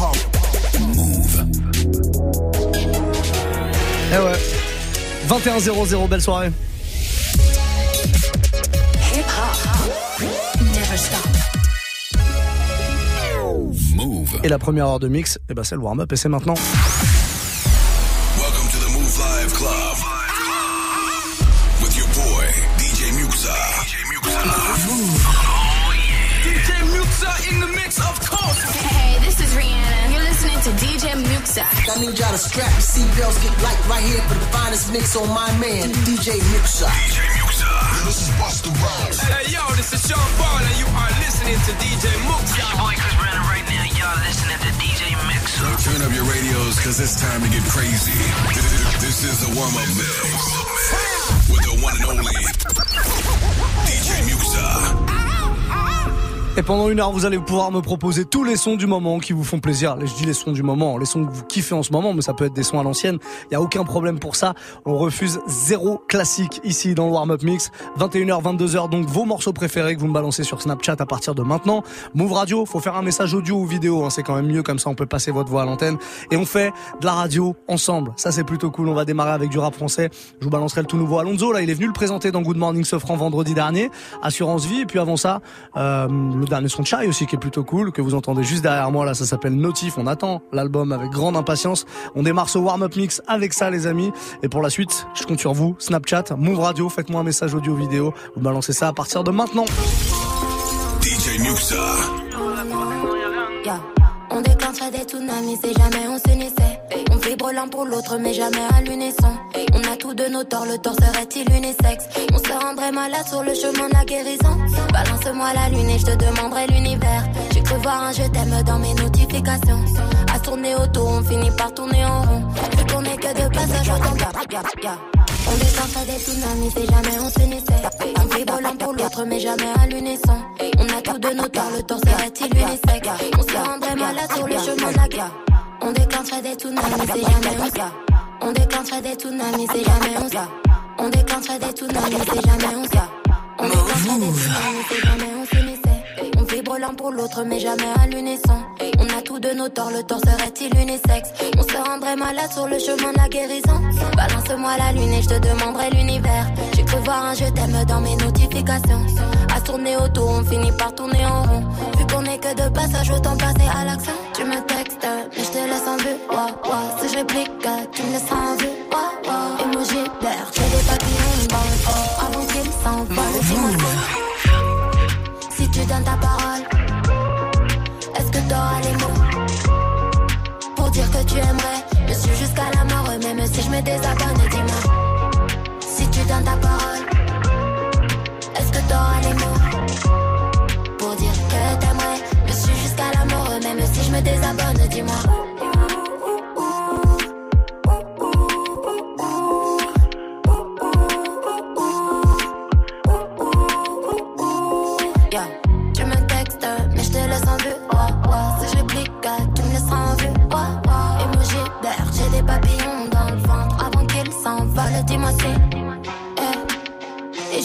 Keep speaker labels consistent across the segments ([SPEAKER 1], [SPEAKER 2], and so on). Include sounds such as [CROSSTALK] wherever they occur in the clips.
[SPEAKER 1] hip-hop.
[SPEAKER 2] Move.
[SPEAKER 3] Eh ouais. 21-0-0, belle soirée.
[SPEAKER 2] Move.
[SPEAKER 3] Et la première heure de mix, eh ben c'est le warm-up et c'est maintenant.
[SPEAKER 2] DJ
[SPEAKER 4] Muxxa.
[SPEAKER 1] I need y'all to strap your seatbelts, get light right here for the finest mix on my man, DJ Muxxa.
[SPEAKER 2] DJ Muxxa. This is Busta Rhymes.
[SPEAKER 5] Hey, yo, this is Sean Paul, and you are listening to DJ Muxxa.
[SPEAKER 6] Your boy Chris Brandon right now. Y'all listening to DJ Mix.
[SPEAKER 2] So turn up your radios, cause it's time to get crazy. This is the warm-up mix. With the one and only DJ Muxxa.
[SPEAKER 3] Et pendant une heure, vous allez pouvoir me proposer tous les sons du moment qui vous font plaisir. Je dis les sons du moment, les sons que vous kiffez en ce moment, mais ça peut être des sons à l'ancienne. Il y a aucun problème pour ça. On refuse zéro classique ici dans le warm-up mix. 21h, 22h, donc vos morceaux préférés que vous me balancez sur Snapchat à partir de maintenant. Move Radio, faut faire un message audio ou vidéo, hein, c'est quand même mieux comme ça on peut passer votre voix à l'antenne. Et on fait de la radio ensemble. Ça c'est plutôt cool. On va démarrer avec du rap français. Je vous balancerai le tout nouveau Alonso. Là, il est venu le présenter dans Good Morning Sofran vendredi dernier. Assurance Vie. Et puis avant ça, euh, le dernier son de Chai aussi qui est plutôt cool, que vous entendez juste derrière moi là, ça s'appelle Notif. On attend l'album avec grande impatience. On démarre ce warm-up mix avec ça les amis. Et pour la suite, je compte sur vous. Snapchat, Move Radio, faites-moi un message audio vidéo. Vous balancez ça à partir de maintenant.
[SPEAKER 2] DJ Muxa.
[SPEAKER 7] Yeah. On déclencherait des tsunamis jamais on s'unissait. On vibre l'un pour l'autre mais jamais à l'unisson. On a tous de nos torts, le tort serait-il unisexe On se rendrait malade sur le chemin de la guérison. Balance-moi la lune et je te demanderai l'univers. J'ai cru voir un je t'aime dans mes notifications. À tourner autour, on finit par tourner en rond. Vu qu'on est que de passage. On déclencherait des tsunamis si jamais on s'unissait. On vibre l'un pour l'autre mais jamais à l'unisson. On a tous de nos torts, le tort serait-il unisexe On se rendrait malade sur le chemin de la guerre. On déclencherait des tsunamis si jamais on se On déclencherait des tsunamis si jamais on se On déclencherait des tsunamis si jamais on se On déclencherait des tsunamis si jamais on s'unissait. On vibre l'un pour l'autre mais jamais à l'unisson. On a tous de nos torts, le tort serait-il unisexe? On se rendrait malade sur le chemin de la guérison. Balance-moi la lune et je te demanderai l'univers. J'ai cru voir un je t'aime dans mes notifications. À tourner autour, on finit par tourner en rond. Que de passage, autant passer à l'action. Tu me textes, mais je te laisse en vue. Wow. Si je réplique, tu me laisses en vue. Wow, wow. Emoji d'air, j'ai des papillons dans fond. Avant qu'ils s'envolent, dis-moi si tu donnes ta parole, est-ce que t'auras les mots? Pour dire que tu aimerais Je suis jusqu'à la mort, même si je me désabonne,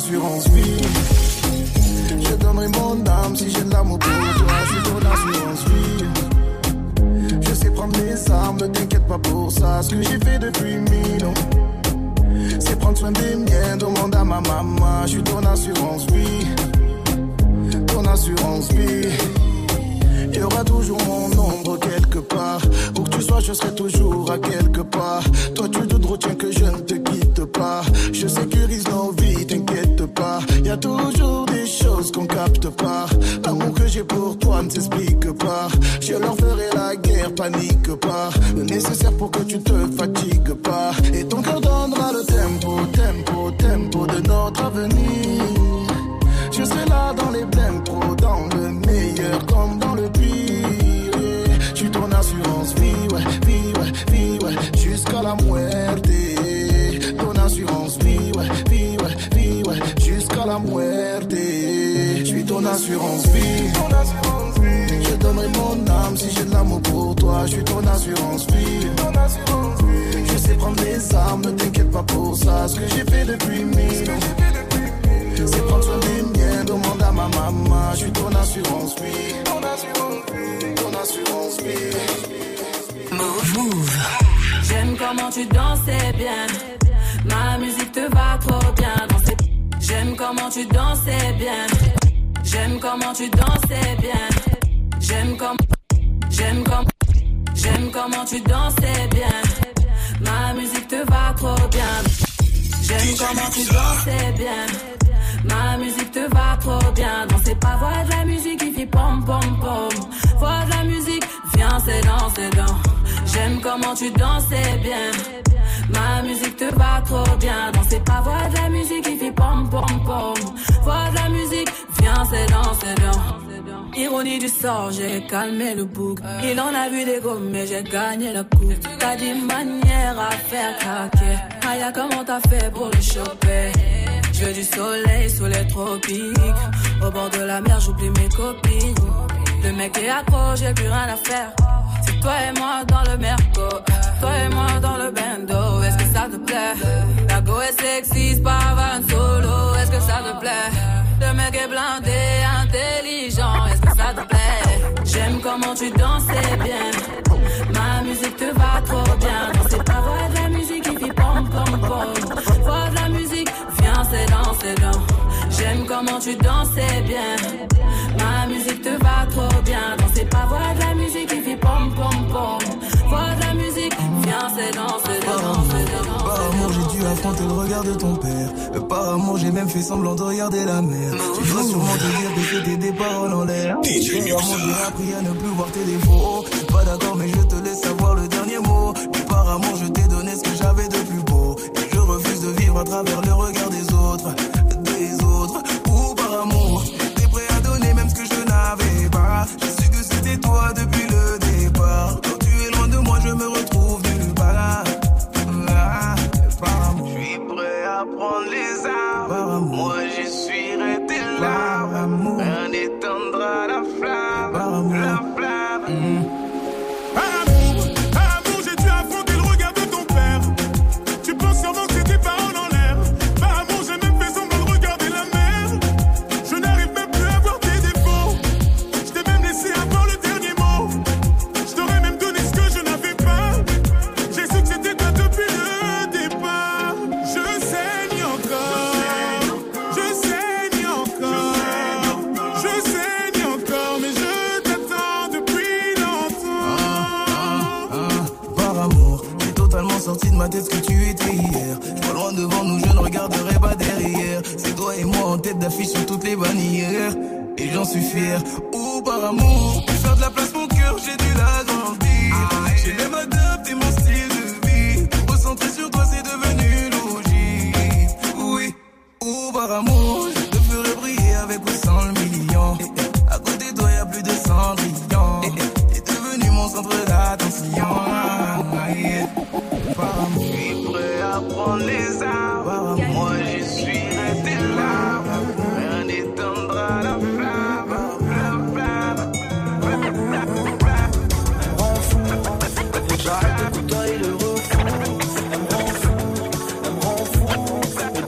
[SPEAKER 1] Assurance vie. Je donnerai mon âme si j'ai de l'amour pour toi. Suis ton assurance vie. Je sais prendre les armes, ne t'inquiète pas pour ça. Ce que j'ai fait depuis mille ans, c'est prendre soin des miens. Demande à ma maman. Je suis ton assurance vie. Ton assurance vie. Il y aura toujours mon ombre quelque part. Où que tu sois, je serai toujours à quelque part. Toi, tu te retiens que je ne te quitte pas. Je sécurise nos vies, t'inquiète pas. Il y a toujours des choses qu'on capte pas. L'amour que j'ai pour toi ne s'explique pas. Je leur ferai la guerre, panique pas. Le nécessaire pour que tu te fatigues pas. Et ton cœur donnera le tempo, tempo, tempo de notre avenir. Je
[SPEAKER 8] serai là dans les blèmes pro, dans le meilleur comme dans le pire. Je suis assurance vie, ouais, vie, ouais, vie, ouais, jusqu'à la muerte. Je suis ton assurance vie. Je donnerai mon âme si j'ai de l'amour pour toi. Je suis ton assurance vie. Je sais prendre les armes, ne t'inquiète pas pour ça. Ce que j'ai fait depuis mille. C'est prendre soin des miens, demande à ma maman. Je suis ton assurance vie. Ton assurance vie. Ton assurance vie.
[SPEAKER 9] Move. J'aime comment tu dansais bien. Comment tu dansais bien. J'aime comment tu dansais bien. J'aime comme, j'aime comme, j'aime comment tu dansais bien. Ma musique te va trop bien. J'aime comment tu dansais bien. Ma musique te va trop bien. Danser pas voix de la musique qui fait pom pom pom. Voix de la musique, viens c'est dans, c'est dans. J'aime comment tu dansais bien. Ma musique te va trop bien. Danser pas voix de la musique qui fait pom pom pom. Voix de la musique, viens c'est dans, c'est dans. Ironie du sort, j'ai calmé le bouc. Il en a vu des gommes, mais j'ai gagné la coupe. T'as dit manière à faire craquer. Aya, comment t'as fait pour le choper? Je du soleil sous les tropiques. Au bord de la mer, j'oublie mes copines. Le mec est accro, j'ai plus rien à faire. C'est toi et moi dans le merco. Toi et moi dans le bando. Te plaît? La go est sexy, c'est pas van solo. Est-ce que ça te plaît? Le mec est blindé, intelligent. Est-ce que ça te plaît? J'aime comment tu dansais bien. Ma musique te va trop bien. Danser pas voix de la musique qui fait pom pom pom. Voix de la musique, viens c'est dans, c'est dans. J'aime comment tu dansais bien. Ma musique te va trop bien. Danser pas voix de la musique qui fait pom pom pom. Voix de la musique, viens c'est dans, c'est dans, c'est dans.
[SPEAKER 8] Par amour, j'ai dû affronter le regard de ton père. Euh, Par amour, j'ai même fait semblant de regarder la mer. Tu dois sûrement te dire que c'était des paroles en l'air. Amour,
[SPEAKER 2] Muxa.
[SPEAKER 8] j'ai appris à ne plus voir tes défauts. Pas d'accord, mais je te laisse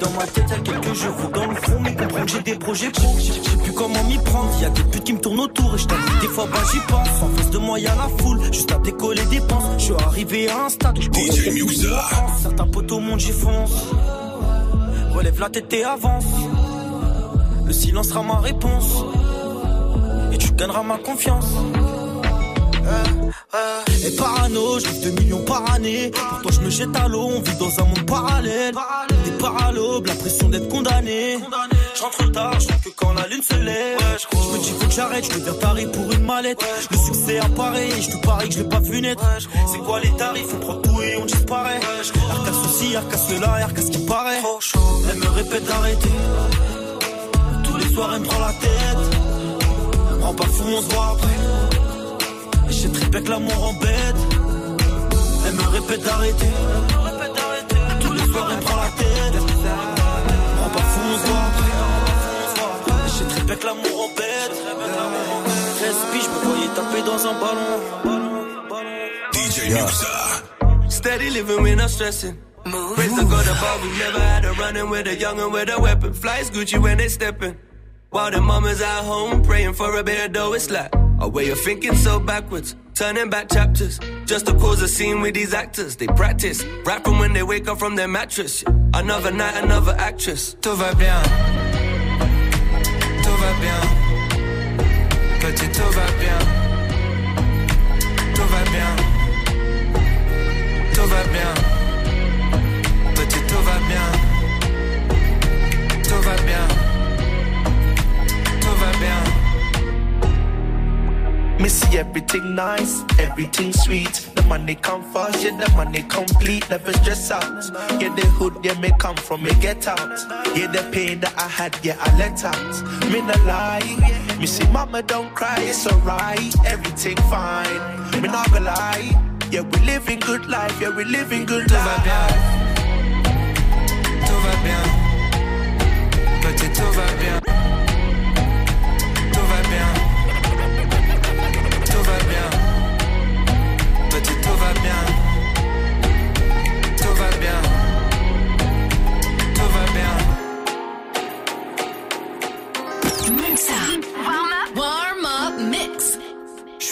[SPEAKER 10] dans ma tête, y'a quelques jours dans le fond. Mais comprends que j'ai des projets pro. Je sais plus comment m'y prendre. Y'a des putes qui me tournent autour. Et je t'avoue, des fois, bah j'y pense. En face de moi, y'a la foule. Juste à décoller des penses. Je suis arrivé à un stade où je
[SPEAKER 2] DJ.
[SPEAKER 10] Certains potes au monde, j'y fonce. Relève la tête et avance. Le silence sera ma réponse. Et tu gagneras ma confiance. Et parano, je vis 2 millions par année. Pour toi, je me jette à l'eau, on vit dans un monde parallèle. Des paralobes, la pression d'être condamné. Je rentre tard, je que quand la lune se lève. Je me dis faut que j'arrête, je deviens taré pour une mallette. Le succès apparaît, et je te parie que je l'ai pas vu naître. C'est quoi les tarifs? On prend tout et on disparaît. Arcas ceci, arcas cela, arcas ce qui paraît. Elle me répète d'arrêter. Tous les soirs, elle me prend la tête. Prends pas fou, on se voit après. Et j'ai trippé que l'amour embête. Elle me répète d'arrêter. Tous les soirs, elle prend la tête. Prends pas fou, on se voit après. Et j'ai trippé que l'amour embête. 13 piges, je me voyais taper dans un ballon.
[SPEAKER 2] DJ Muxa.
[SPEAKER 11] Steady living, we're not stressing. Praise the God above, we never had a running with a young and with a weapon. Flies Gucci when they stepping. While the mamas at home praying for a bit of dough, it's like a way of thinking so backwards. Turning back chapters just to cause a scene with these actors. They practice right from when they wake up from their mattress. Another night, another actress. Tout va bien. Tout va bien. Petit, tout va bien. Tout va bien. Tout va bien.
[SPEAKER 12] Me see everything nice, everything sweet. The money come fast, yeah, the money complete. Never stress out. Yeah, the hood, yeah, me come from, me get out. Yeah, the pain that I had, yeah, I let out. Me no lie. Me see mama don't cry, it's alright. Everything fine. Me not gonna lie. Yeah, we living good life, yeah, we living good
[SPEAKER 11] Tout va bien. Tout va bien. Petit, tout va bien.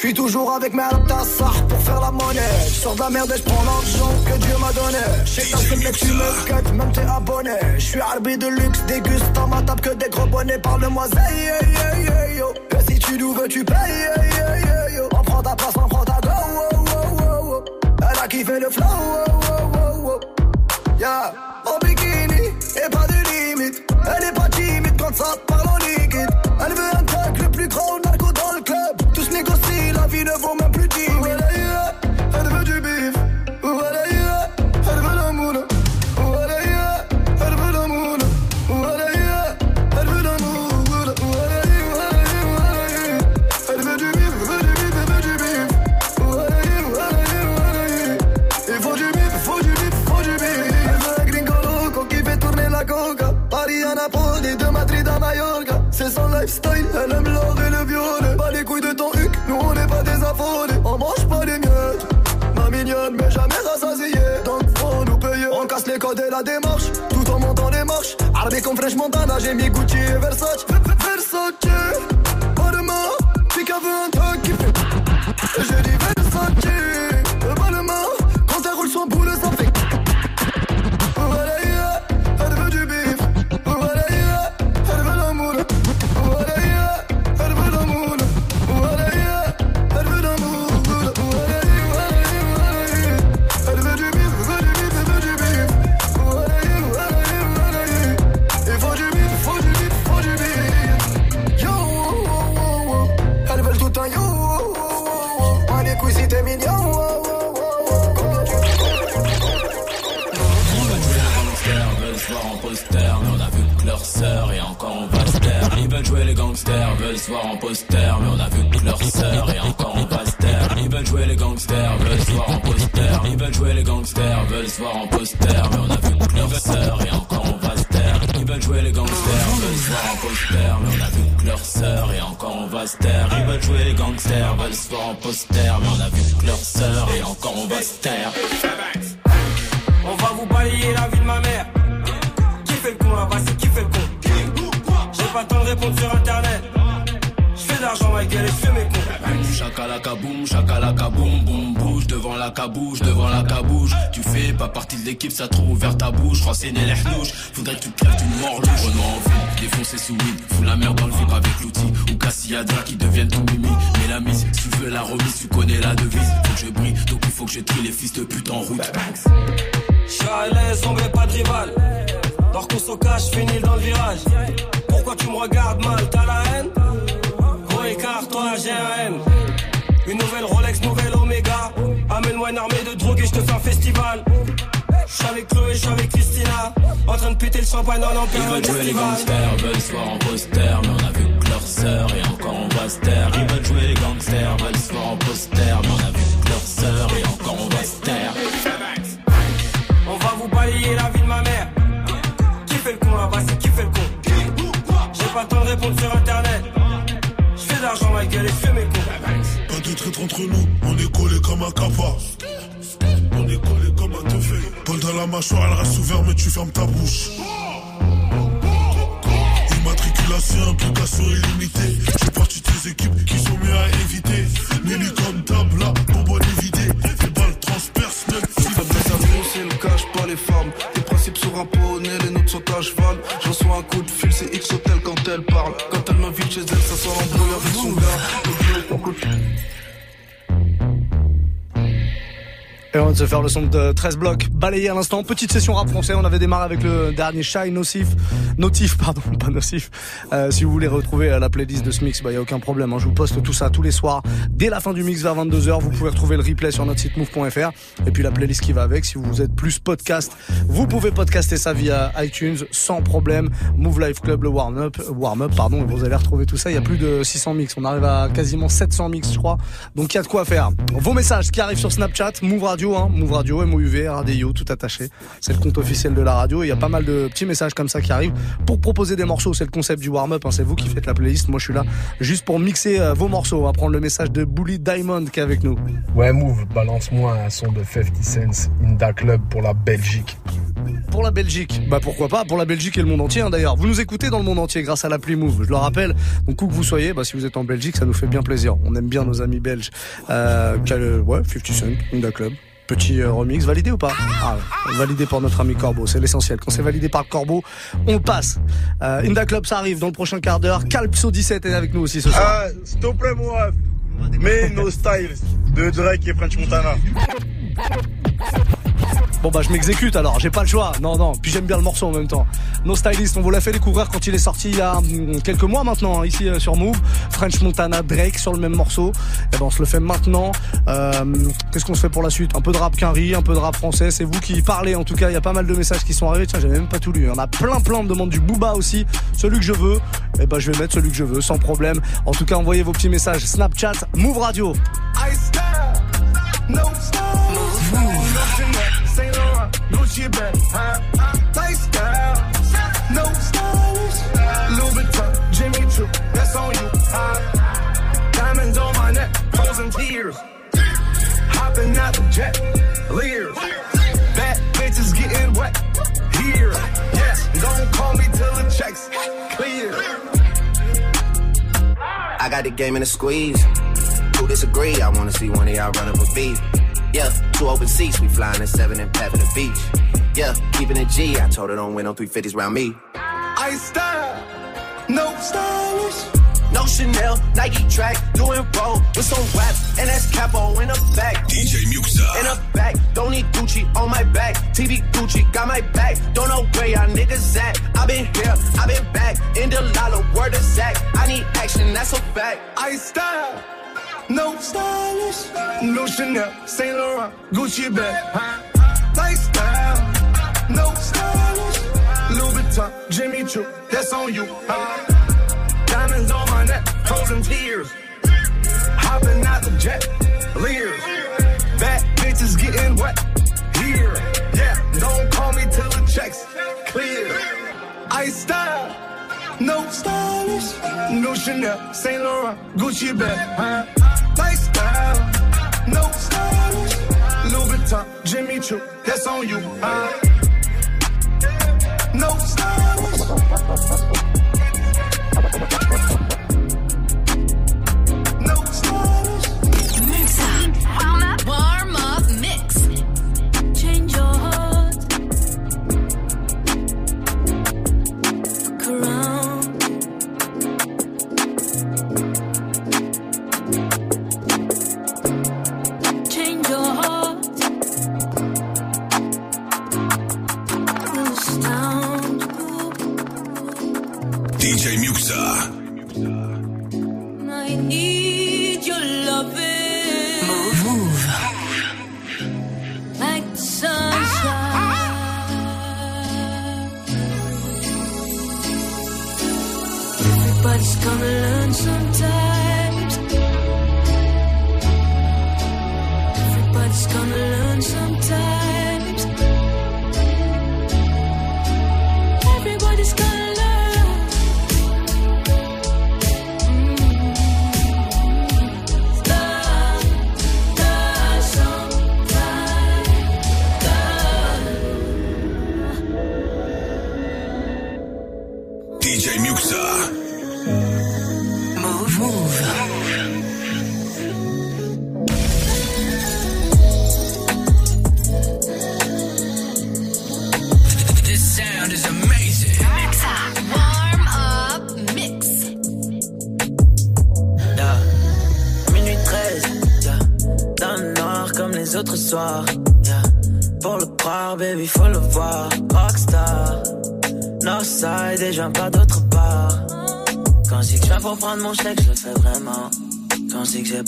[SPEAKER 13] Suis toujours avec mes Altassar pour faire la monnaie. Sors de la merde et je l'argent que Dieu m'a donné. Je sais que tu me cut, même t'es abonné. Je suis arbitre de luxe, déguste dans ma table que des gros bonnets. Parle-moi, yo. Et si tu nous veux, tu payes, yeah, yo. On prend ta place, on prend ta go, oh, oh, oh, oh. Elle a kiffé le flow. Yeah, en bikini et pas de limite. Elle est pas timide quand ça parle en liquide. Elle veut un tag le plus grand Et la démarche, tout en montant les marches. Armé comme French Montana, j'ai mis Gucci et Versace,
[SPEAKER 14] mais on a vu que leur sœur et encore on va se taire. On va
[SPEAKER 11] vous balayer la vie de ma mère. Qui fait le con là-bas, c'est qui fait le con? J'ai pas le temps de répondre sur internet. Je fais de l'argent, ma gueule, et je fais mes cons.
[SPEAKER 14] Chakalaka boum, chakalaka boum, boum, bouge devant la cabouche, devant la cabouche. Tu fais pas partie de l'équipe, ça trop ouvert ta bouche. Renseigner les hnouches, faudrait que tu crèves d'une mort louche. Renoir en ville, défoncer sous weed, fous la merde dans le vip avec l'outil. Ou Cassiadra qui
[SPEAKER 11] me mal, t'as la haine Gros écart, toi j'ai un haine Une nouvelle Rolex, nouvelle Omega. Amène-moi une armée de drogue et je te fais un festival. J'suis avec Chloé, j'suis avec Christina. En train de péter le champagne dans l'empire Ils
[SPEAKER 14] veulent jouer les
[SPEAKER 11] gangsters,
[SPEAKER 14] veulent se voir en poster Mais on a vu que leur sœur et encore on va se taire Ils veulent jouer les gangsters, veulent se voir en poster Mais on a vu que leur sœur et encore on va se taire
[SPEAKER 10] pas le temps de répondre sur internet. Je fais de l'argent, ma gueule, et je fais mes coups.
[SPEAKER 15] Pas de traître entre nous, on est collé comme un capa. On est collé comme un teufé. Paul dans la mâchoire, elle reste ouverte, mais tu fermes ta bouche. Immatriculation, implication illimitée. J'ai parti tes équipes qui sont mieux à éviter. Nelly comme table, là, bonbonne évidée. Les balles transpercent, même si
[SPEAKER 8] c'est le cache pas les femmes. Tes principes sont un poney, les nôtres sont à cheval. J'en reçois un coup de fil, c'est X elle parle. Quand elle m'invite chez elle, ça sent l'embrouille avec son gars.
[SPEAKER 3] Et on de se faire le son de 13 blocs balayé à l'instant. Petite session rap français. On avait démarré avec le dernier Shy Nocif. Notif, pardon, [LAUGHS] pas Nocif. Euh, si vous voulez retrouver euh, la playlist de ce mix, bah, y a aucun problème. hein. Je vous poste tout ça tous les soirs. Dès la fin du mix vers 22h, vous pouvez retrouver le replay sur notre site move.fr. Et puis la playlist qui va avec. Si vous êtes plus podcast, vous pouvez podcaster ça via iTunes sans problème. Move Life Club, le warm-up, warm-up, pardon. Vous allez retrouver tout ça. Il y a plus de 600 mix. On arrive à quasiment 700 mix, je crois. Donc il y a de quoi faire. Vos messages qui arrivent sur Snapchat, Move Radio, hein, Move Radio, MOUV, RDIO, tout attaché. C'est le compte officiel de la radio. Il y a pas mal de petits messages comme ça qui arrivent pour proposer des morceaux. C'est le concept du warm-up. hein. C'est vous qui faites la playlist. Moi, je suis là juste pour mixer euh, vos morceaux. On va prendre le message de Bully Diamond qui est avec nous.
[SPEAKER 16] Ouais, Move, balance-moi un son de 50 Cent, Inda Club pour la Belgique.
[SPEAKER 3] Pour la Belgique, bah pourquoi pas, pour la Belgique et le monde entier hein, d'ailleurs. Vous nous écoutez dans le monde entier grâce à l'appli Move, je le rappelle. Donc où que vous soyez, bah, si vous êtes en Belgique, ça nous fait bien plaisir. On aime bien nos amis belges. Euh, ouais, 50 Cent, Inda Club. Petit euh, remix, validé ou pas ah, Validé par notre ami Corbeau, c'est l'essentiel. Quand c'est validé par Corbeau, on passe. Euh, Inda Club, ça arrive dans le prochain quart d'heure. Calpso 17 est avec nous aussi ce soir.
[SPEAKER 17] Ah, s'il te plaît, moi. Mais nos styles de Drake et French Montana.
[SPEAKER 3] Bon bah je m'exécute alors, j'ai pas le choix. Non non, puis j'aime bien le morceau en même temps. No Stylist, on vous l'a fait découvrir quand il est sorti il y a hum, quelques mois maintenant hein, ici euh, sur Move. French Montana, Drake sur le même morceau. Et ben on se le fait maintenant. Euh, Qu'est-ce qu'on se fait pour la suite? Un peu de rap quinri, un peu de rap français. C'est vous qui parlez. En tout cas, il y a pas mal de messages qui sont arrivés. Tiens, j'ai même pas tout lu. Y en a plein plein. On me demande du Booba aussi. Celui que je veux. Et ben je vais mettre celui que je veux sans problème. En tout cas, envoyez vos petits messages. Snapchat, Move Radio.
[SPEAKER 13] I no. No bag, huh? Lifestyle, no stylish. Louis Vuitton, Jimmy Choo, that's on you? Diamonds on my neck, frozen tears. Hopping out the jet, leers. Bad bitches getting wet here. Yes, don't call me till the checks clear.
[SPEAKER 18] I got the game in a squeeze. Who disagree? I wanna see one of y'all run up a beat. Yeah, two open seats, we flying in seven and pat for the beach. Yeah, keeping it G. I told her don't win no 350s round me.
[SPEAKER 13] I style, no stylish.
[SPEAKER 18] No Chanel, Nike track, doing roll with some WAP, and that's capo in the back.
[SPEAKER 2] DJ Muxxa.
[SPEAKER 18] In the back, don't need Gucci on my back. TV Gucci got my back. Don't know where y'all niggas at. I been here, I been back. In the lala, word of Zach. I need action, that's a fact.
[SPEAKER 13] I style, no stylish. No Chanel, Saint Laurent, Gucci bag, huh? Lifestyle, no stylish. Louis Vuitton, Jimmy Choo, that's on you, huh? Diamonds on my neck, frozen tears. Hopping out the jet, leers. Bad bitches getting wet here. Yeah, don't call me till the checks clear. I style, no stylish. No Chanel, Saint Laurent, Gucci bag, huh? Lifestyle, no stylish. Louis Vuitton, Jimmy Choo, that's on you, huh? No stylish.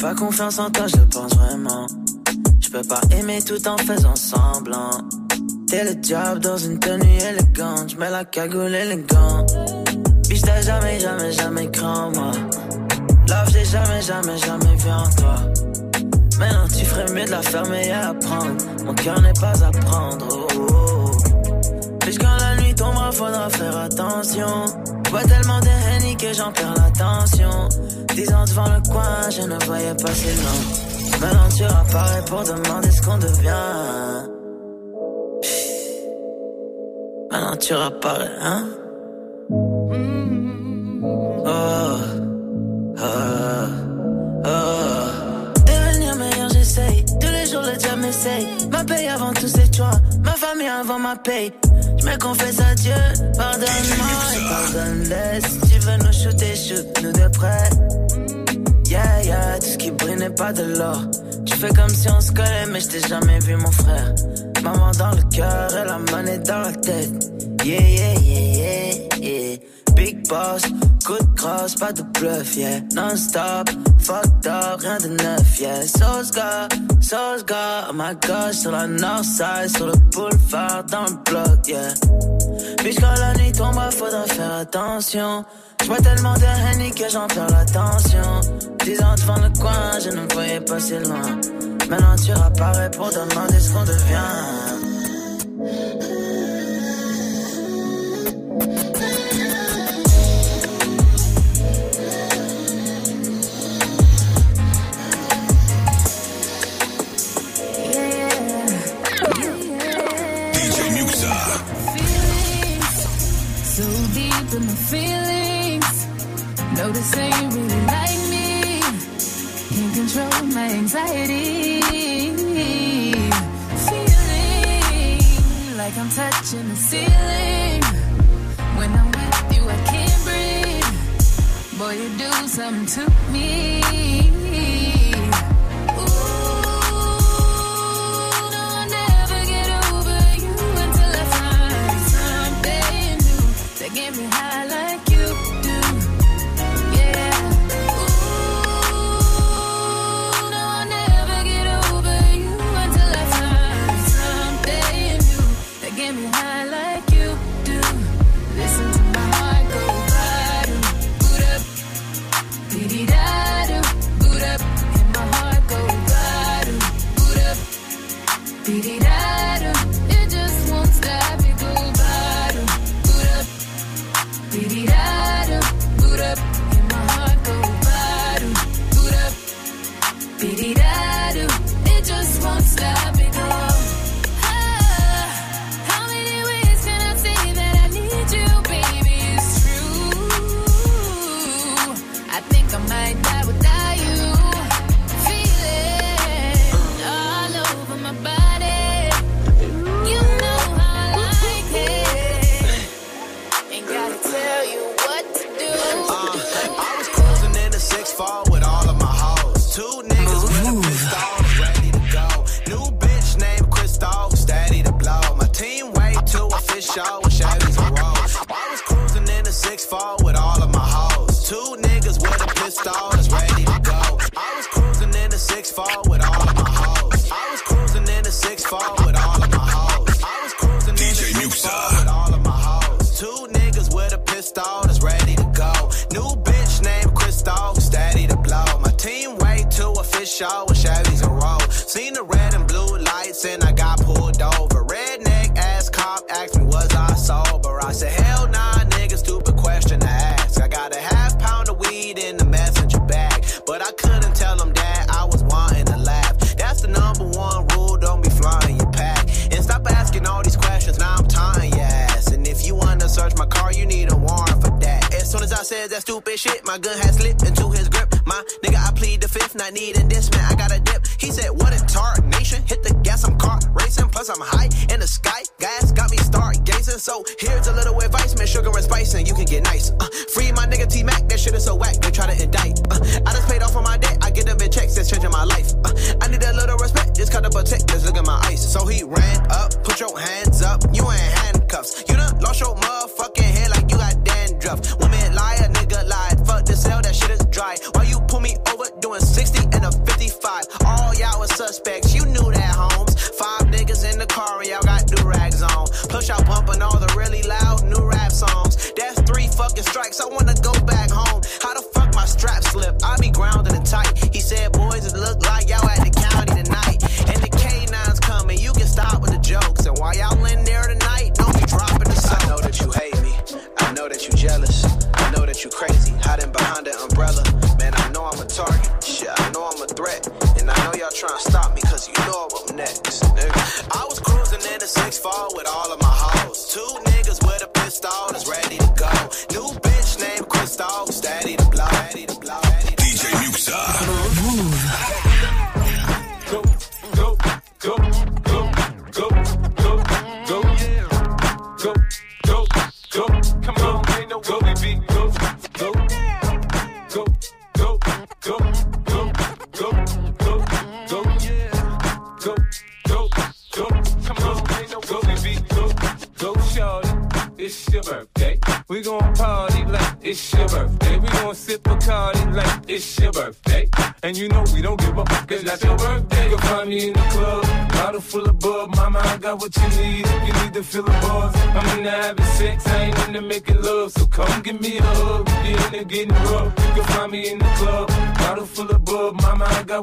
[SPEAKER 19] Pas confiance en toi, je pense vraiment. Je peux pas aimer tout en faisant semblant. T'es le diable dans une tenue élégante. Je mets la cagoule élégante. Biche, t'as jamais, jamais, jamais cru en moi. Love, j'ai jamais, jamais, jamais vu en toi. Maintenant, tu ferais mieux de la fermer et apprendre. Mon cœur n'est pas à prendre. Oh, oh, oh. Puis quand la nuit tombera, faudra faire attention. Vois tellement de que j'en perds l'attention. Dix ans devant le coin, je ne voyais pas si loin. Maintenant, tu apparais pour demander ce qu'on devient. Maintenant, tu hein? Oh, oh, oh. Devenir meilleur, j'essaye. Tous les jours, le diable m'essaye. Ma paye avant tous ces choix. Avant ma paye. Je me confesse à Dieu. Pardonne-moi et pardonne-les. Si tu veux nous shooter, shoot-nous de près. Yeah, yeah, tout ce qui brille n'est pas de l'or. Tu fais comme si on se collait, mais je t'ai jamais vu, mon frère. Maman dans le cœur et la monnaie dans la tête. Yeah, yeah, yeah, yeah. Big boss, coup de crosse, pas de bluff, yeah. Non-stop, fucked up, rien de neuf, yeah. Sauce gars, sauce gars, oh my gosh, sur la north side, sur le boulevard, dans le bloc, yeah. Puis quand la nuit tombe, faudra faire attention. J'vois tellement de henny que j'en perds l'attention. Dix ans devant le coin, je ne voyais pas si loin. Maintenant tu apparais pour demander ce qu'on devient.
[SPEAKER 18] In my feelings. Notice say you really like me. Can't control my anxiety. Feeling like I'm touching the ceiling. When I'm with you, I can't breathe. Boy, you do something to me. Me high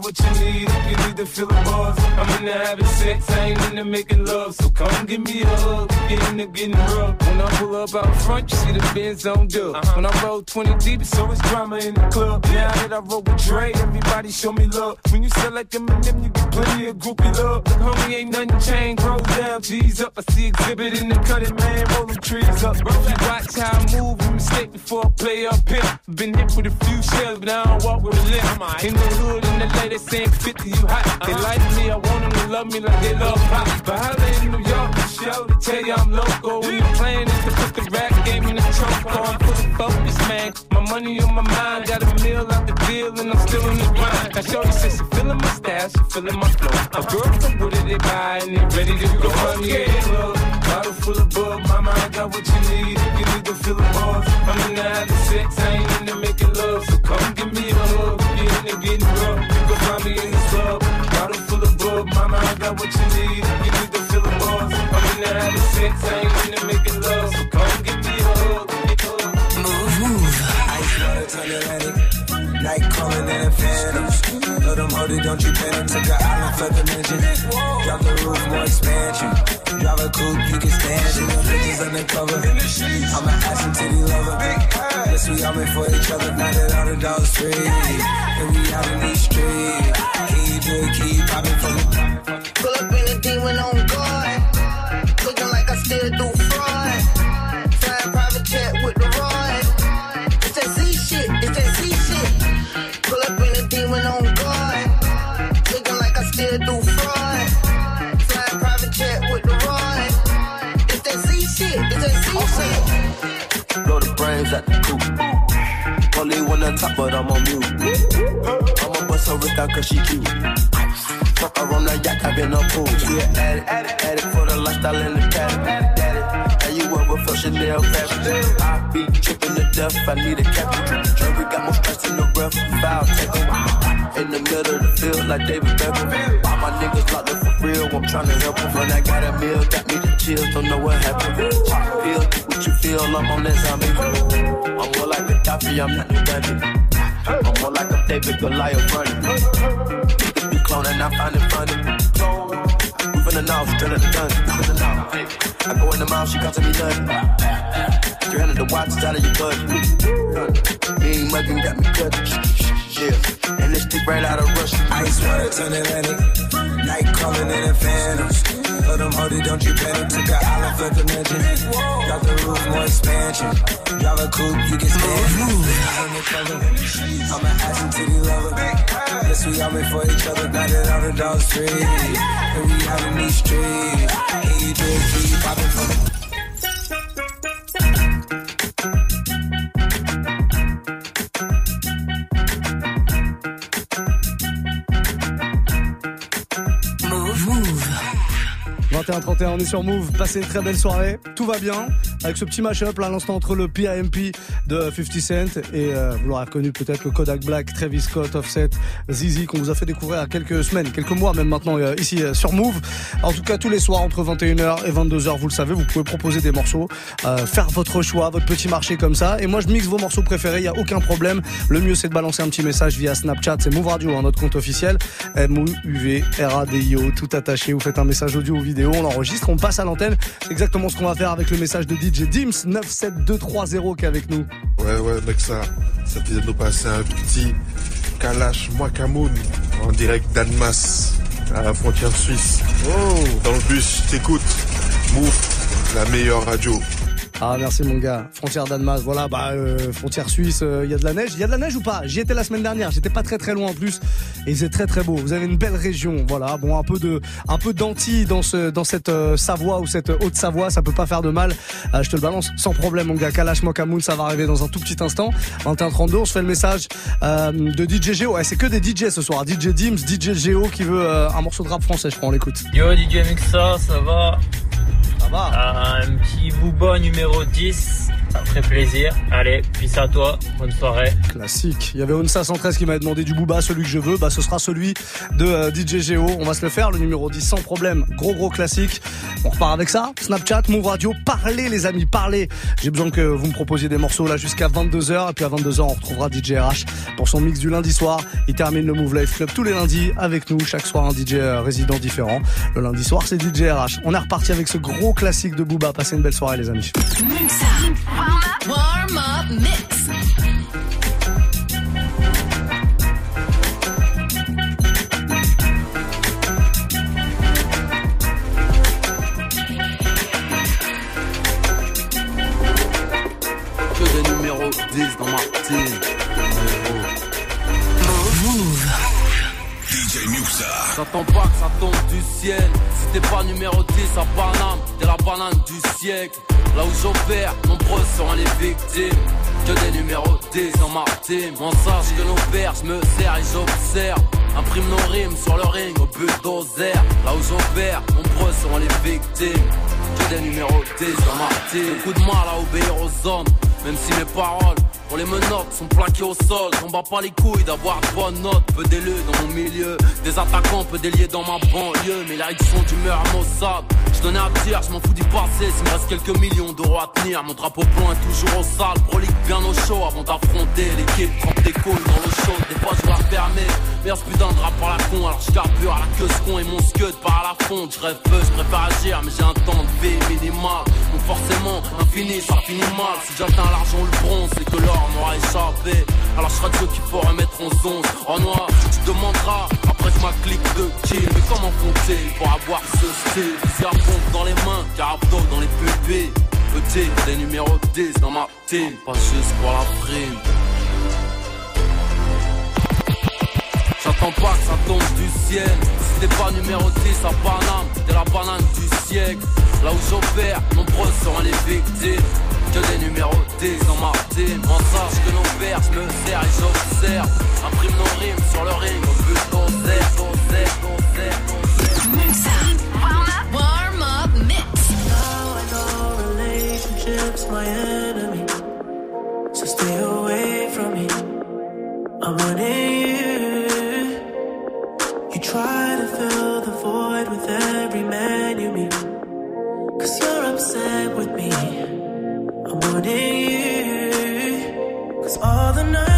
[SPEAKER 20] what you need if you need to feel the buzz. I'm into having sex, So come give me a hug, you're into getting rough. When I pull up out front, you see the Benz on dub. Uh-huh. When I roll 20 deep, it's always drama in the club. Now that I roll with Dre, everybody show me love. When you sell like Eminem, you get plenty of groupie love. Homie, ain't nothing changed. Roll down, G's up. I see exhibit in the cutting, man. Roll them trees up. Bro, you watch how I move. Mistake before I play up here. Been hit with a few shells, but I don't walk with a limp. In the hood, in the LA, they saying 50, you hot. They uh-huh. like me, I want them love me like they love pop. But holla in New York, the show to tell you I'm local. When the plan to put the rap game in the trunk. I'm fully focused, man. My money on my mind, got a meal out the deal, and I'm still in the grind. Now, Shorty says she feeling my style, she feeling my flow. A girl from Wooded, they buy, and they ready to go. The club, bottle full of bub. Mama, I got what you need you need to feel the buzz. I'm in the having sex, I ain't into making love. So come give me a hug, you're into getting rough. You can find me in the club, of. Mama, I got what you need. You need to feel the buzz. I'm in the having sex, I ain't into making love. So come give me a hug.
[SPEAKER 21] Move, move. Ice water turn Atlantic. Night calling in a phantom. Know them holding, don't you panic. Took an island for the mention. Drop the roof, more expansion. Drive a coupe, you can stand it. No bitches undercover. I'm an ass and titty lover. Yes, we all made for each other. Now that all the dogs free. And we out in these streets. Can you do it? Can you pop it for me?
[SPEAKER 22] Pull up in a demon on guard. Looking like I still do
[SPEAKER 21] At the coop. Only on top, but I'm on mute. I'ma bust her wrist out cause she cute. Fuck her on the yacht, I've been on pool. She an addict, addict, addict for the lifestyle and the caddy. Daddy, how you ever felt Chanel fabric? I be tripping to death, I need a captain. Jury got more stress in the rough, foul tackle. In the middle of the field like David Beckham. All my niggas locked up for real, I'm tryna help them. When I got a meal, got me the chills, don't know what happened. Pill, what you feel, I'm on that zombie. I'm more like a Gaddafi, I'm not new Gaddafi. I'm more like a David Goliath running. Niggas be cloning, I find it funny. From the north, out the north. I go in the mouth, she costing me nothing. 300 the watch, it's out of your budget. Me ain't mugging, got me cut. Yeah. And they stick right out of Russia.
[SPEAKER 23] Ice water turn Atlantic. Night calling in a phantom. Tell them, hold it, don't you panic. Took an island, flip the mansion. Got the roof, more expansion. Drive a coupe, you can stand it. I'm an ass and titty lover. Yes, we all made for each other. Got it on the dog street. And we out in these streets. And you drink, keep popping for me.
[SPEAKER 3] 21-31, on est sur Move. Passez une très belle soirée. Tout va bien. Avec ce petit mashup là à l'instant entre le PIMP de 50 Cent et euh, vous l'aurez reconnu peut-être le Kodak Black, Travis Scott, Offset, Zizi qu'on vous a fait découvrir il y a quelques semaines, quelques mois même maintenant euh, ici euh, sur Move. En tout cas tous les soirs entre 21h et 22h, vous le savez, vous pouvez proposer des morceaux, euh, faire votre choix, votre petit marché comme ça. Et moi je mixe vos morceaux préférés, il y a aucun problème. Le mieux c'est de balancer un petit message via Snapchat, c'est Move Radio, hein, notre compte officiel. M-O-U-V R-A-D-I-O, tout attaché. Vous faites un message audio ou vidéo, on l'enregistre, on passe à l'antenne. C'est exactement ce qu'on va faire avec le message de DJ Dims 97230 qui est avec nous.
[SPEAKER 24] Ouais, ouais, mec, ça, ça faisait de nous passer un petit Kalash Mwakamoun en direct d'Annemasse à la frontière suisse.
[SPEAKER 3] Oh.
[SPEAKER 24] Dans le bus, t'écoutes. Move, la meilleure radio.
[SPEAKER 3] Ah merci mon gars. Frontière Danemark, voilà, bah euh, frontière suisse, il y a de la neige. Il y a de la neige ou pas? J'y étais la semaine dernière, j'étais pas très très loin en plus. Et c'est très très beau. Vous avez une belle région, voilà. Bon, un peu de un peu d'anti dans ce dans cette euh, Savoie ou cette Haute-Savoie, ça peut pas faire de mal. Euh, je te le balance sans problème mon gars. Kalash Mokamoun, ça va arriver dans un tout petit instant. 21-32, on se le message euh, de DJ Geo. C'est que des DJ ce soir. DJ Dims, DJ Geo qui veut euh, un morceau de rap français, je crois, on l'écoute.
[SPEAKER 25] Yo DJ Muxa, ça va?
[SPEAKER 3] Va.
[SPEAKER 25] Un petit booba numéro 10, ça me ferait plaisir. Allez, puis à toi, bonne soirée.
[SPEAKER 3] Classique. Il y avait Onsa 113 qui m'avait demandé du Booba, celui que je veux. Bah, ce sera celui de euh, DJ Geo. On va se le faire, le numéro 10 sans problème. Gros, gros classique. On repart avec ça. Snapchat, Move Radio. Parlez, les amis, parlez. J'ai besoin que vous me proposiez des morceaux là jusqu'à 22h. Et puis à 22h, on retrouvera DJ RH pour son mix du lundi soir. Il termine le Move Life Club tous les lundis avec nous. Chaque soir, un DJ euh, résident différent. Le lundi soir, c'est DJ RH. On est reparti avec ce gros classique de Booba. Passez une belle soirée, les amis.
[SPEAKER 4] Warm up mix.
[SPEAKER 26] J'attends pas que ça tombe du ciel. Si t'es pas numéro 10 à Paname, t'es la banane du siècle. Là où j'opère, nombreux sont les victimes. Que des numéros 10 dans ma team. On sache que nos pères, je me sers et j'observe. Imprime nos rimes sur le ring au bulldozer. Là où j'opère, nombreux seront les victimes. Que des numéros 10 dans ma team. Beaucoup de mal à obéir aux hommes, même si mes paroles pour les menottes sont plaquées au sol, on bat pas les couilles d'avoir de bonnes notes. Peu d'élus dans mon milieu, des attaquants peu déliés dans ma banlieue. Mais ils sont d'humeur à Mossad. Je tenais à dire, je m'en fous du passé. S'il me reste quelques millions d'euros à tenir, mon drapeau blanc est toujours au sale. Prolique bien au chaud avant d'affronter l'équipe. Trempe des couilles dans l'eau chaude, des fois je dois fermer. Mais ce putain de rap par la con, alors je carbure à la queue con et mon scud par la fonte. Je rêve peu, je préfère agir, mais j'ai un temps de vie minimal. Donc forcément, infini, ça finit mal. Si j'atteins l'argent ou le bronze, c'est que l'or m'aura échappé. Alors je serai de ceux qu'il faut remettre en zone. En noir, tu demanderas, après ma clique de kill. Mais comment compter pour avoir ce style? À pompe dans les mains, carabdo dans les pupilles. Petit, des numéros 10 dans ma team. Pas juste pour la prime. J'attends pas que ça tombe du ciel. Si t'es pas numéro 10 à Paname, t'es la banane du siècle. Là où j'opère, nombreux seront les victimes. Que des numéros 10 dans ma team. On sache que nos pères, je me sers et j'observe. Imprime nos rimes sur le ring au but d'oser, d'oser, d'oser.
[SPEAKER 4] Warm up, warm up mix.
[SPEAKER 19] Now I know relationships my enemy. So stay away from me. I'm wanting you. Try to fill the void with every man you meet. Cause you're upset with me. I'm warning you. Cause all the nights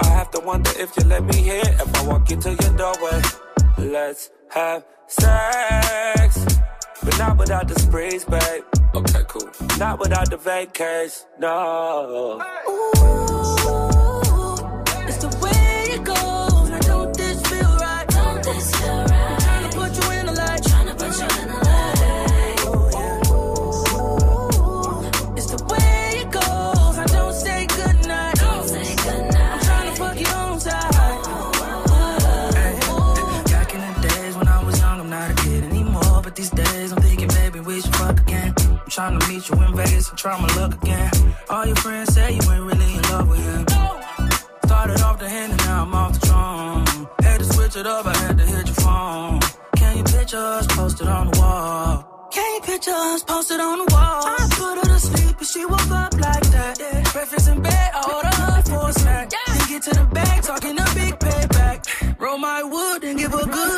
[SPEAKER 27] I have to wonder if you let me in. If I walk into your doorway, let's have sex. But not without the sprees, babe. Okay, cool. Not without the vacays, no.
[SPEAKER 28] Ooh, It's the way
[SPEAKER 4] meet you in Vegas and try my luck again. All your friends say you ain't really in love with him. Started off the hand and now I'm off the drum. Had to switch it up, I had to hit your phone. Can you picture us posted on the wall? Can you picture us posted on the wall? I put her to sleep and she woke up like that. Yeah. Breakfast in bed, I order her for a snack. Then get to the bag, talking a big payback. Roll my wood and give her good.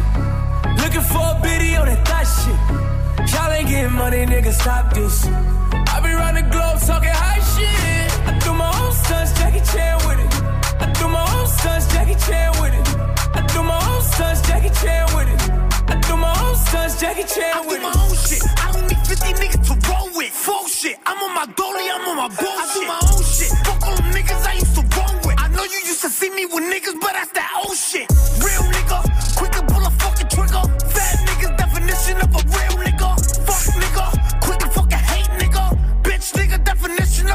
[SPEAKER 29] Looking for a biddy on that thot shit. Y'all ain't getting money, nigga, stop this. I be round the globe talking high shit. I do my own stunts, Jackie Chan with it. I do my own stunts, Jackie Chan with it. I do my own stunts, Jackie Chan with it. I do my own stunts, Jackie Chan with it.
[SPEAKER 22] I do my own shit. I don't need 50 niggas to roll with. Full shit. I'm on my dolly, I'm on my bullshit. I do my own shit. Fuck all them niggas I used to roll with. I know you used to see me with niggas, but that's that old shit. Real nigga,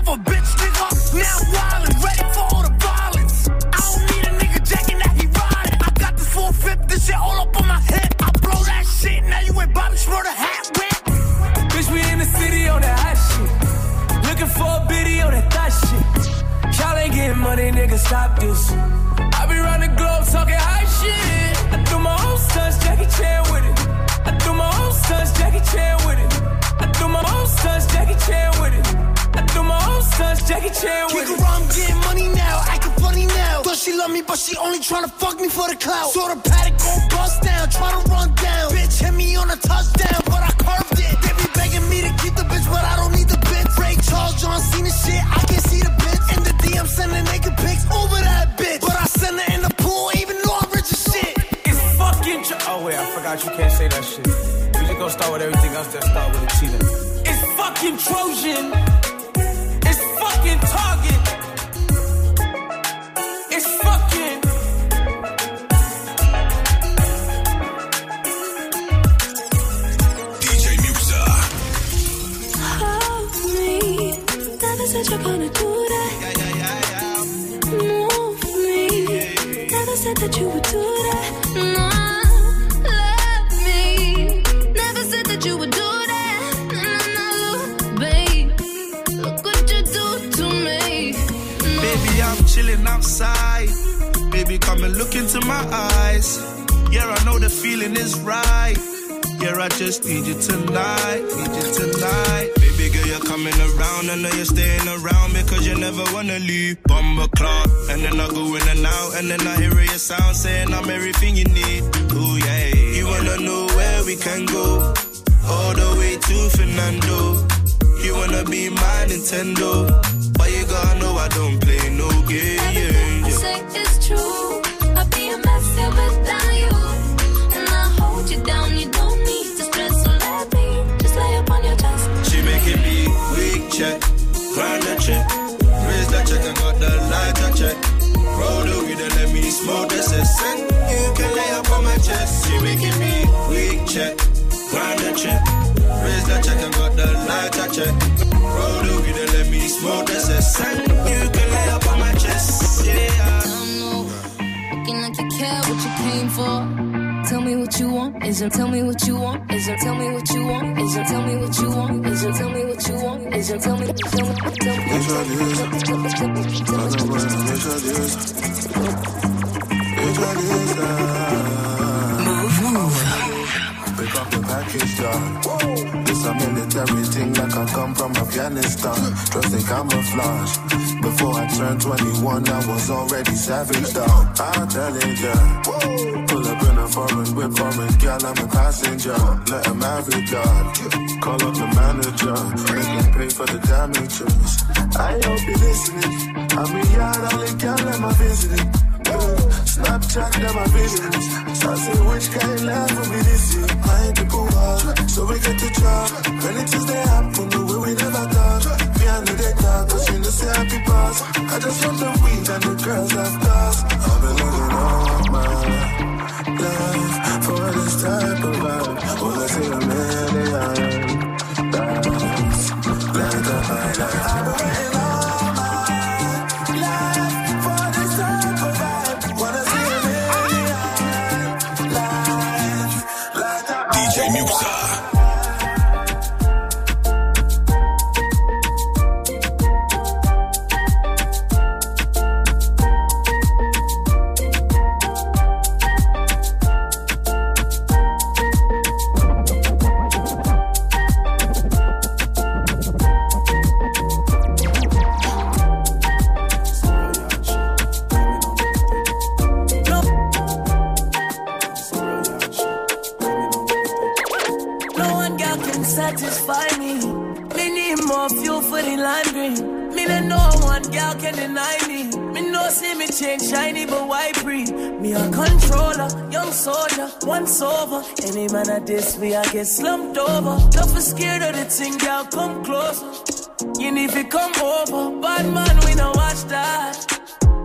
[SPEAKER 22] of a bitch nigga. Now wild and ready for all the violence. I don't need a nigga jacking that he riding. I got this 450, this shit all up on my head. I blow that shit, now you ain't Bobby Shmurda hat wet.
[SPEAKER 29] Bitch, we in the city on that hot shit. Looking for a biddy on that thot shit. Y'all ain't getting money, nigga, stop this. I be round the globe talking high shit. I do my own stunts, Jackie Chan with it. I do my own stunts, Jackie Chan with it. I do my own stunts, Jackie Chan with it. I do my own stunts, Jackie Chan with
[SPEAKER 22] Kick around, getting money now, acting funny now. Thought she love me, but she only tryna fuck me for the clout. Saw the paddock gon' bust down, try to run down. Bitch hit me on a touchdown, but I curved it. They be begging me to keep the bitch, but I don't need the bitch. Ray Charles, John Cena shit, I can see the bitch. In the DM, sending naked pics over that bitch. But I send her in the pool, even though I'm rich as shit.
[SPEAKER 29] It's fucking. Oh wait, I forgot you can't say that shit. We just gonna start with everything else that start with a T then. It's fucking Trojan. It's fucking Target. It's fucking.
[SPEAKER 2] DJ Muxxa.
[SPEAKER 28] Hold me. Never said you're gonna do that. Move me. Never said that you would do that.
[SPEAKER 8] Chilling outside. Baby, come and look into my eyes. Yeah, I know the feeling is right. Yeah, I just need you tonight. Need you tonight. Baby girl, you're coming around. I know you're staying around because you never wanna leave. Bomber clock. And then I go in and out. And then I hear your sound saying I'm everything you need. Ooh, yeah. You wanna know where we can go? All the way to Fernando. You wanna be my Nintendo. I know I don't play no games. I say true. I'd be a
[SPEAKER 7] mess without you. And I hold you down, you don't need to stress. So let me just lay upon your chest.
[SPEAKER 21] She make it weak check, grind the check. Raise the check, I got the light check. Roll the weed and let me smoke this and you can lay up on my chest. She making me weak check, grind the check yeah.
[SPEAKER 7] Looking like you care what you came for. Tell me what you want, is it? Tell me what you want, is it? Tell me what you want, is it? Tell me what you want, is it? Tell me what you want, is it? Tell me, what you tell me, tell me.
[SPEAKER 30] Deixa Deus, faz a coisa, deixa Deus. Deixa Deus. Pick up the package, dog. A military like I come from Afghanistan. Trust in camouflage. Before I turned 21, I was already savage, dog. I tell it, yeah. Pull up in a foreign whip, foreign gal, I'm a passenger. Let him have it, dog. Call up the manager. Make him pay for the damages. I hope you're listening. I'm a yard, all the gal, am I visiting? Snapchat, them my business. So I say, which kind life will be this year? I ain't the poor, so we get the job. Many things they happen the way we never thought. Me and the talk, cause you know, say happy pass. I just want the weed and the girls have class. I've been living all my life for this type of vibe. All I see a million lives. Like the high
[SPEAKER 19] girl can deny me. Me no see me change shiny, but why pre? Me a controller, young soldier, once over. Any man at this, me I get slumped over. Don't for scared of the thing, girl, come closer. You need to come over. Bad man, we no watch that.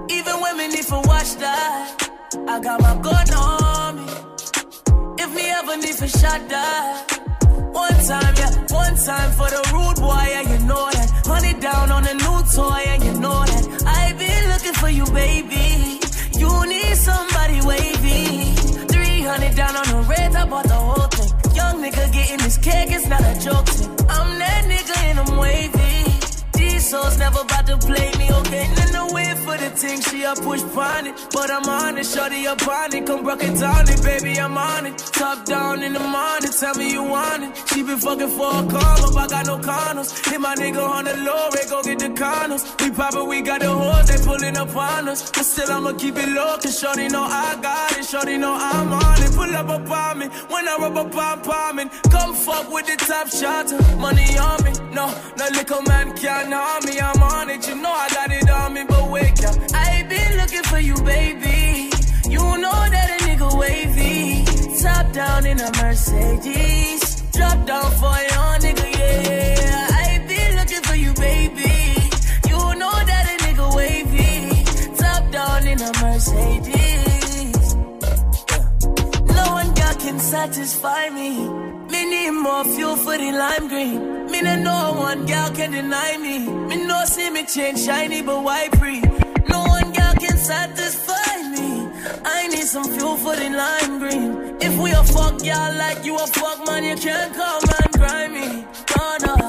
[SPEAKER 19] Even me need to watch that. I got my gun on me. If me ever need for shot that. One time, yeah, one time for the rude boy, yeah, you know that. Honey down on a new toy, and baby. You need somebody wavy. 300 down on the red, I bought the whole thing. Young nigga getting this cake, it's not a joke thing. I'm that nigga and I'm wavy. These souls never about to play me, okay? For the thing, she a push pon it. But I'm on it, shorty up on it. Come rock it down it, baby, I'm on it. Top down in the morning, tell me you want it. She been fucking for a come up, I got no condoms. Hit my nigga on the low, rate, go get the condoms. We poppin', we got the hoes, they pullin' up on us. But still, I'ma keep it low, cause shorty know I got it. Shorty know I'm on it. Pull up on me, when I rub up on palming. Come fuck with the top shot, money on me. No, no little man can't harm me, I'm on it. You know I got it on me, but wake up. I been looking for you, baby. You know that a nigga wavy. Top down in a Mercedes. Drop down for your nigga, yeah. I been looking for you, baby. You know that a nigga wavy. Top down in a Mercedes. No one girl can satisfy me. Me need more fuel for the lime green. Me no one girl can deny me. Me no see me change shiny, but why pre? No one girl can satisfy me. I need some fuel for the lime green. If we a fuck y'all like you a fuck man, you can't come and grind me. No, no.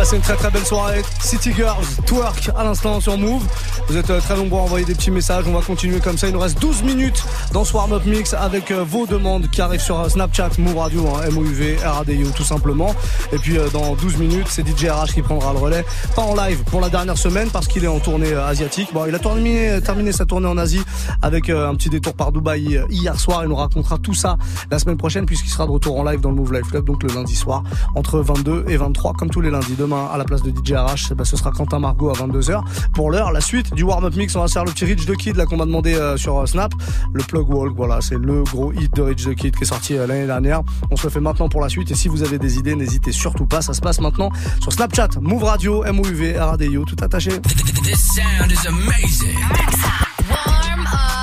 [SPEAKER 3] Passez une très très belle soirée. City Girls, twerk à l'instant sur Move. Vous êtes euh, très nombreux à envoyer des petits messages. On va continuer comme ça. Il nous reste 12 minutes dans ce warm-up mix avec euh, vos demandes qui arrivent sur euh, Snapchat, Move Radio, hein, M-O-U-V, R-A-D-I-O tout simplement. Et puis dans 12 minutes, c'est DJ RH qui prendra le relais. Pas en live pour la dernière semaine parce qu'il est en tournée asiatique. Bon, il a terminé, sa tournée en Asie avec un petit détour par Dubaï hier soir. Il nous racontera tout ça la semaine prochaine puisqu'il sera de retour en live dans le Move Live Club, donc le lundi soir entre 22 et 23 comme tous les lundis. À la place de DJ RH, bah, ce sera Quentin Margot à 22h. Pour l'heure, la suite du warm-up mix, on va se faire le petit Rich the Kid là qu'on m'a demandé euh, sur euh, Snap, le Plug Walk. Voilà, c'est le gros hit de Rich the Kid qui est sorti euh, l'année dernière. On se le fait maintenant pour la suite et si vous avez des idées, n'hésitez surtout pas. Ça se passe maintenant sur Snapchat, Move Radio, M-O-U-V, R-A-D-I-O, tout attaché.
[SPEAKER 31] This sound is amazing.
[SPEAKER 4] Warm up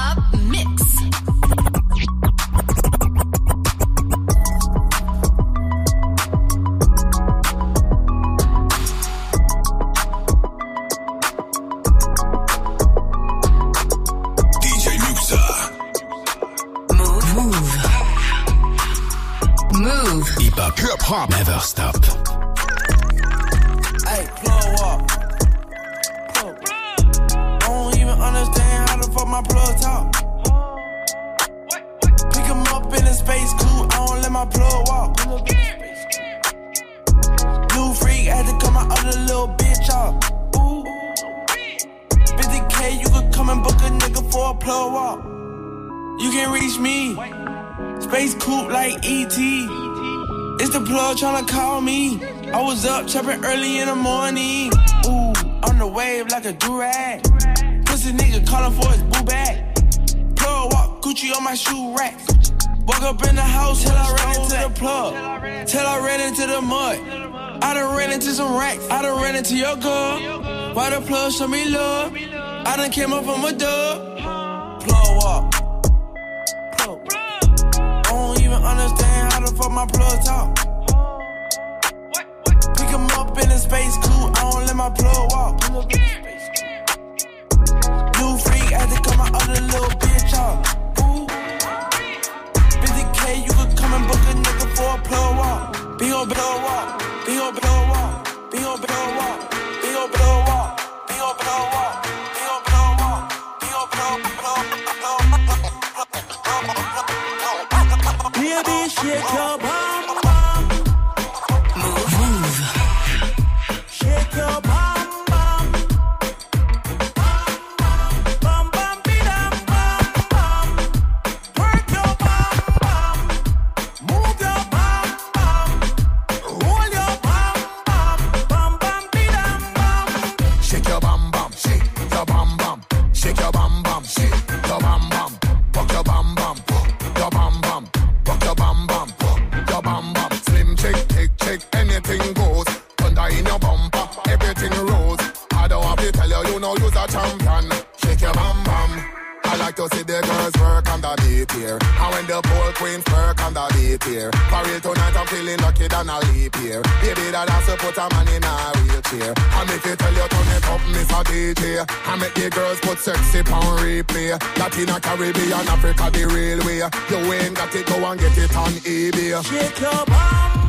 [SPEAKER 2] hop. Never stop.
[SPEAKER 19] Hey, plug up. I don't even understand how the fuck my plug talk. Pick him up in a space coupe, I don't let my plug walk. New freak had to cut my other little bitch off. Ooh. 50k, you could come and book a nigga for a plug walk. You can reach me. Space coupe like ET. It's the plug tryna call me. I was up chopping early in the morning. Ooh, on the wave like a durag. Pussy nigga calling for his boo bag. Plug walk, Gucci on my shoe rack. Walk up in the house till I ran into the plug. Till I ran into the mud. I done ran into some racks. I done ran into your girl. Why the plug show me love? I done came up from a dub. Plug walk. Fuck my plug talk. Pick him up in a space coupe, I don't let my plug walk. New freak, had to cut my other little bitch off. Ooh. 50k, you could come and book a nigga for a plug walk. Big ol' plug walk, big ol' plug walk, shake your bum
[SPEAKER 32] here. Real tonight, I'm feeling lucky than a leap year. Baby, that has to put a man in a wheelchair. And if you tell you turn it up, Miss a DJ. I make the girls put sexy on replay. Latina, Caribbean, Africa, the real way. You ain't got it, go and get it on eBay.
[SPEAKER 19] Shake your bum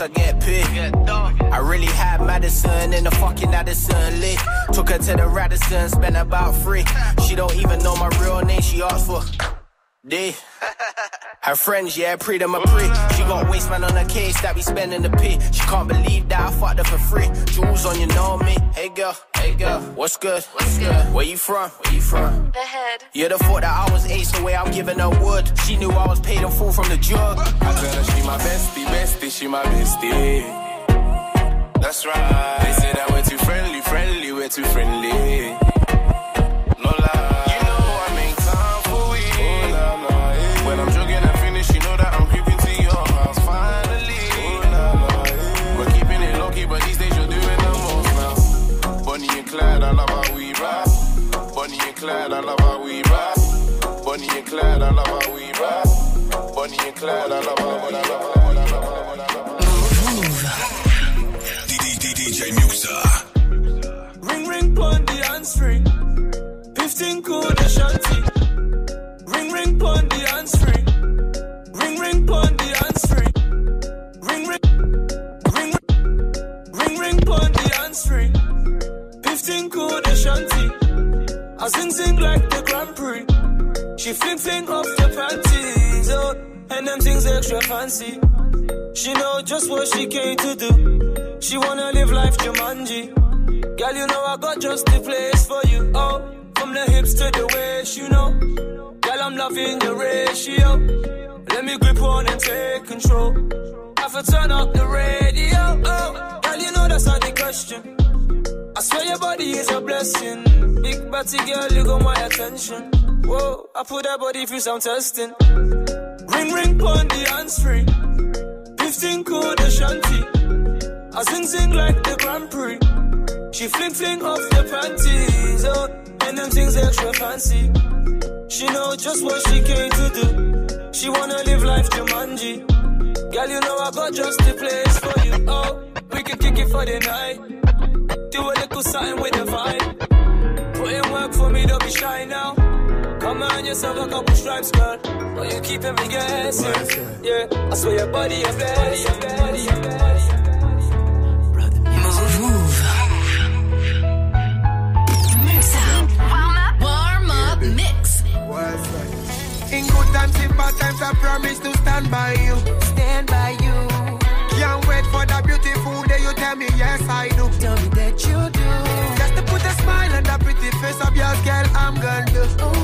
[SPEAKER 31] I
[SPEAKER 18] get paid. I really had Madison in the fucking Addison lit. Took her to the Radisson, spent about three. She don't even know my real name, she asked for D. Her friends, yeah, pre them a pre. She got waistman on her case that we spending the P. She can't believe that I fucked her for free. Jewels on, you know me. Hey girl, hey uh, girl, what's good? What's good? Where you from? Where you from?
[SPEAKER 4] The head.
[SPEAKER 18] You'd have thought that I was ace the way I'm giving her wood. She knew I was paid in full from the jug.
[SPEAKER 33] I tell her she my bestie, bestie, she my bestie. That's right. They say that we're too friendly, friendly, we're too friendly. Clyde, I love how we rap. Bonnie and Clyde, I love how we rap. Bonnie and Clyde, I love how we rap. Bonnie and Clyde, I love how we rap.
[SPEAKER 2] DJ Muxxa.
[SPEAKER 34] Ring ring pon the hands free. 15 code shanty. Ring ring pon the hands free. Ring ring pon the hands free. Ring ring ring ring ring pon the hands free. 15 code shanty. I sing sing like the Grand Prix. She fling fling off the panties, oh, and them things extra fancy. She know just what she came to do. She wanna live life Jumanji. Girl, you know I got just the place for you. Oh, from the hips to the waist, you know. Girl, I'm loving your ratio. Let me grip on and take control. I to turn up the radio. Oh, girl, you know that's not the question. I swear your body is a blessing. Big body girl, you got my attention. Whoa, I put that body through some testing. Ring ring pon the free. 15 code shanty. I sing sing like the Grand Prix. She fling fling off the panties, oh, and them things extra fancy. She know just what she came to do. She wanna live life Jumanji. Girl, you know I got just the place for you. Oh, we can kick it for the night. Do a little something with the vibe. Put in work for me, don't be shy now. Come on, yourself a couple stripes, girl. Oh, you keeping me guessing. Yeah, I swear your body a blessing. Body a blessing.
[SPEAKER 4] Move. Mix. Warm up. Warm up mix.
[SPEAKER 19] In good times, in bad times, I promise to stand by you. Stand by you. Can't wait for the beautiful day tell me yes I do. Tell me that you do. Just to put a smile on the pretty face of yours, girl, I'm gonna do. Oh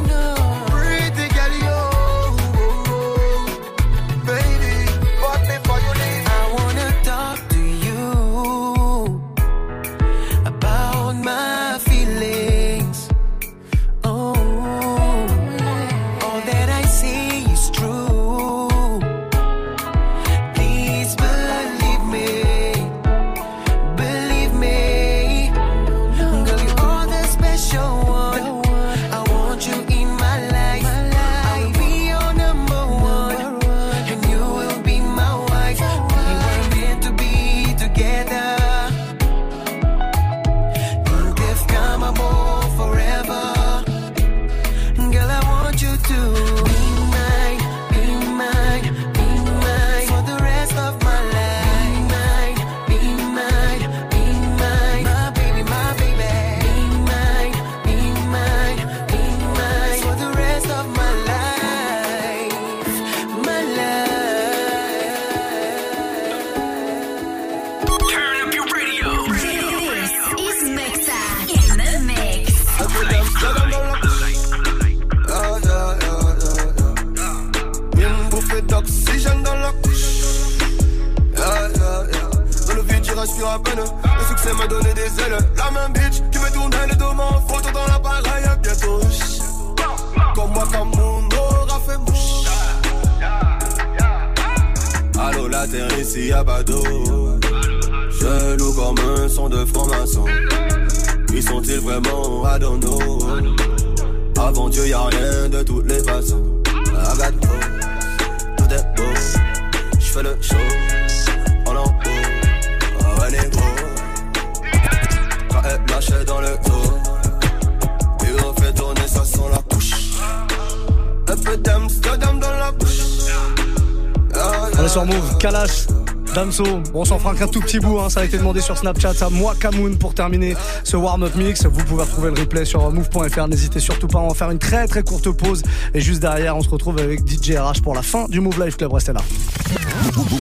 [SPEAKER 3] On s'en fera qu'un tout petit bout, hein. ça a été demandé sur Snapchat, ça, moi, Kamoun, pour terminer ce warm-up mix. Vous pouvez retrouver le replay sur move.fr, n'hésitez surtout pas à en faire une très très courte pause. Et juste derrière, on se retrouve avec DJ RH pour la fin du Move Life Club, restez là.